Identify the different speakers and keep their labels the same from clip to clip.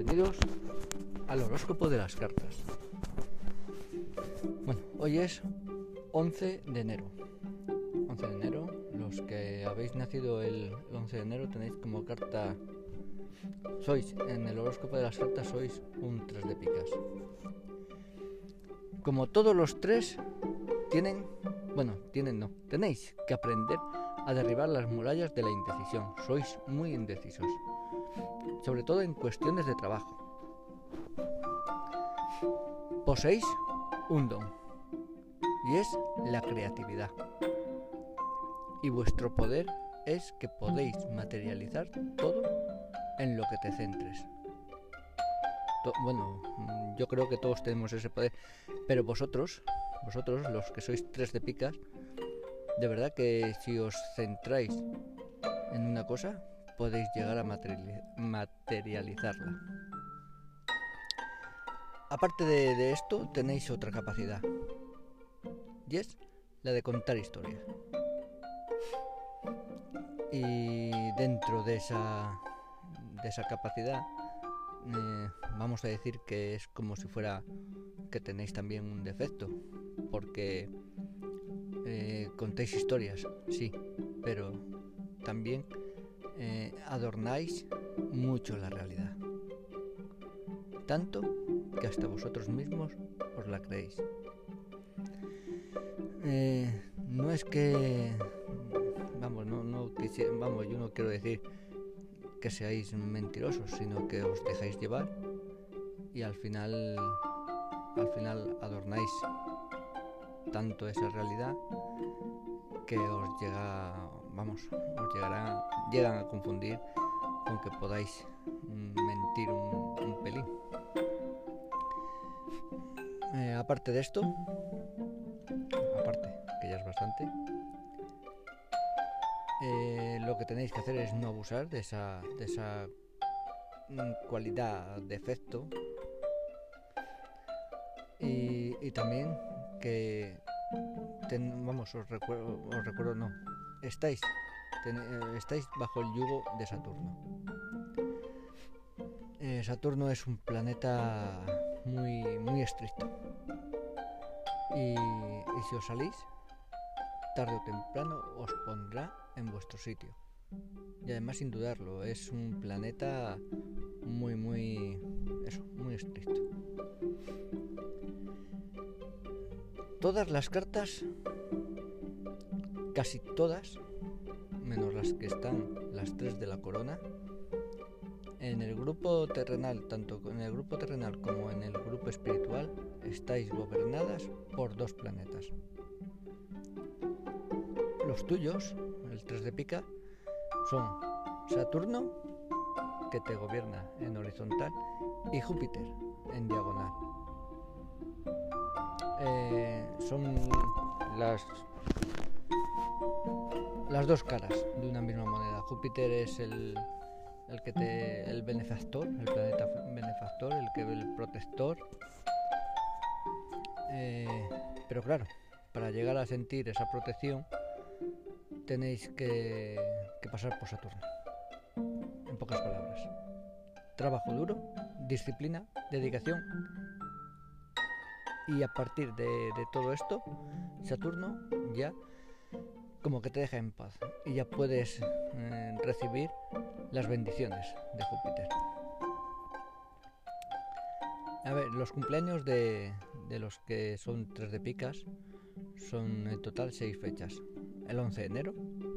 Speaker 1: bienvenidos al horóscopo de las cartas. Bueno, hoy es 11 de enero. 11 de enero, los que habéis nacido el 11 de enero tenéis como carta... Sois, en el horóscopo de las cartas sois un 3 de picas. Como todos los tres, tienen... Bueno, tienen no, tenéis que aprender a derribar las murallas de la indecisión. Sois muy indecisos sobre todo en cuestiones de trabajo. Poseéis un don, y es la creatividad. Y vuestro poder es que podéis materializar todo en lo que te centres. bueno, yo creo que todos tenemos ese poder, pero vosotros, vosotros los que sois tres de picas, de verdad que si os centráis en una cosa, podéis llegar a materializarla. Aparte de, esto, tenéis otra capacidad, y es la de contar historias. Y dentro de esa, capacidad, eh, vamos a decir que es como si fuera que tenéis también un defecto, porque eh, contéis historias, sí, pero también eh, adornáis mucho la realidad. Tanto que hasta vosotros mismos os la creéis. Eh, no es que, vamos, no, no vamos, yo no quiero decir que seáis mentirosos, sino que os dejáis llevar y al final, al final adornáis tanto esa realidad que os llega vamos, os llegará, llegan a confundir con que podáis mentir un, pelín. Eh, aparte de esto, aparte, que ya es bastante, eh, lo que tenéis que hacer es no abusar de esa, de esa mm, cualidad, defecto. Y, y también que vamos, os recuerdo, os recuerdo no, estáis, eh, estáis bajo el yugo de Saturno. Eh, Saturno es un planeta muy, muy estricto. Y si os salís, tarde o temprano os pondrá en vuestro sitio. Y además, sin dudarlo, es un planeta muy, muy, Todas las cartas casi todas, menos las que están las tres de la corona, en el grupo terrenal, tanto en el grupo terrenal como en el grupo espiritual, estáis gobernadas por dos planetas. Los tuyos, el 3 de pica, son Saturno, que te gobierna en horizontal, y Júpiter, en diagonal. Eh, son las las dos caras de una misma moneda. Júpiter es el, el que te, el benefactor, el planeta benefactor, el que el protector. Eh, pero claro, para llegar a sentir esa protección tenéis que, que pasar por Saturno. En pocas palabras. Trabajo duro, disciplina, dedicación y a partir de, todo esto, Saturno ya como que te deja en paz y ya puedes eh, recibir las bendiciones de Júpiter. A ver, los cumpleaños de, de los que son tres de picas son en total seis fechas. El 11 de enero,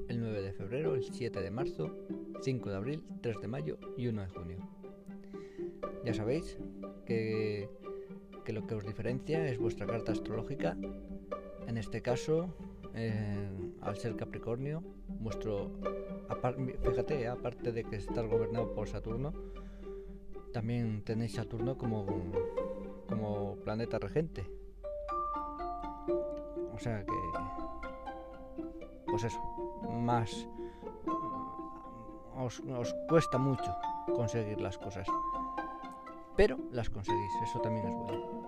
Speaker 1: el 9 de febrero, el 7 de marzo, 5 de abril, 3 de mayo y 1 de junio. Ya sabéis que, que lo que os diferencia es vuestra carta astrológica. En este caso, eh, al ser Capricornio, vuestro, fíjate, aparte de que estar gobernado por Saturno, también tenéis Saturno como, como planeta regente. O sea que, pues eso, más os, os cuesta mucho conseguir las cosas, pero las conseguís, eso también es bueno.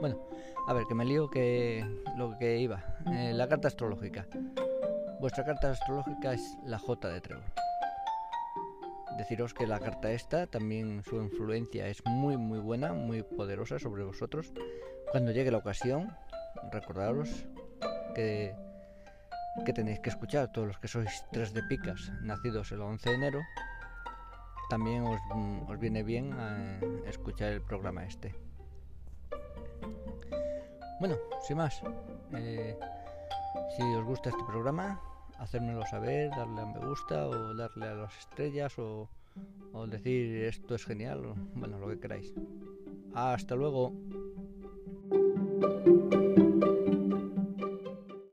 Speaker 1: Bueno, a ver, que me lío que lo que iba. Eh, la carta astrológica. Vuestra carta astrológica es la J de Trébol. deciros que la carta esta también su influencia es muy muy buena, muy poderosa sobre vosotros. Cuando llegue la ocasión, recordaros que, que tenéis que escuchar todos los que sois tres de picas, nacidos el 11 de enero, también os, os viene bien eh, escuchar el programa este. Bueno, sin más, eh, si os gusta este programa, hacérmelo saber, darle a me gusta o darle a las estrellas o, o decir esto es genial, o, bueno, lo que queráis. Hasta luego.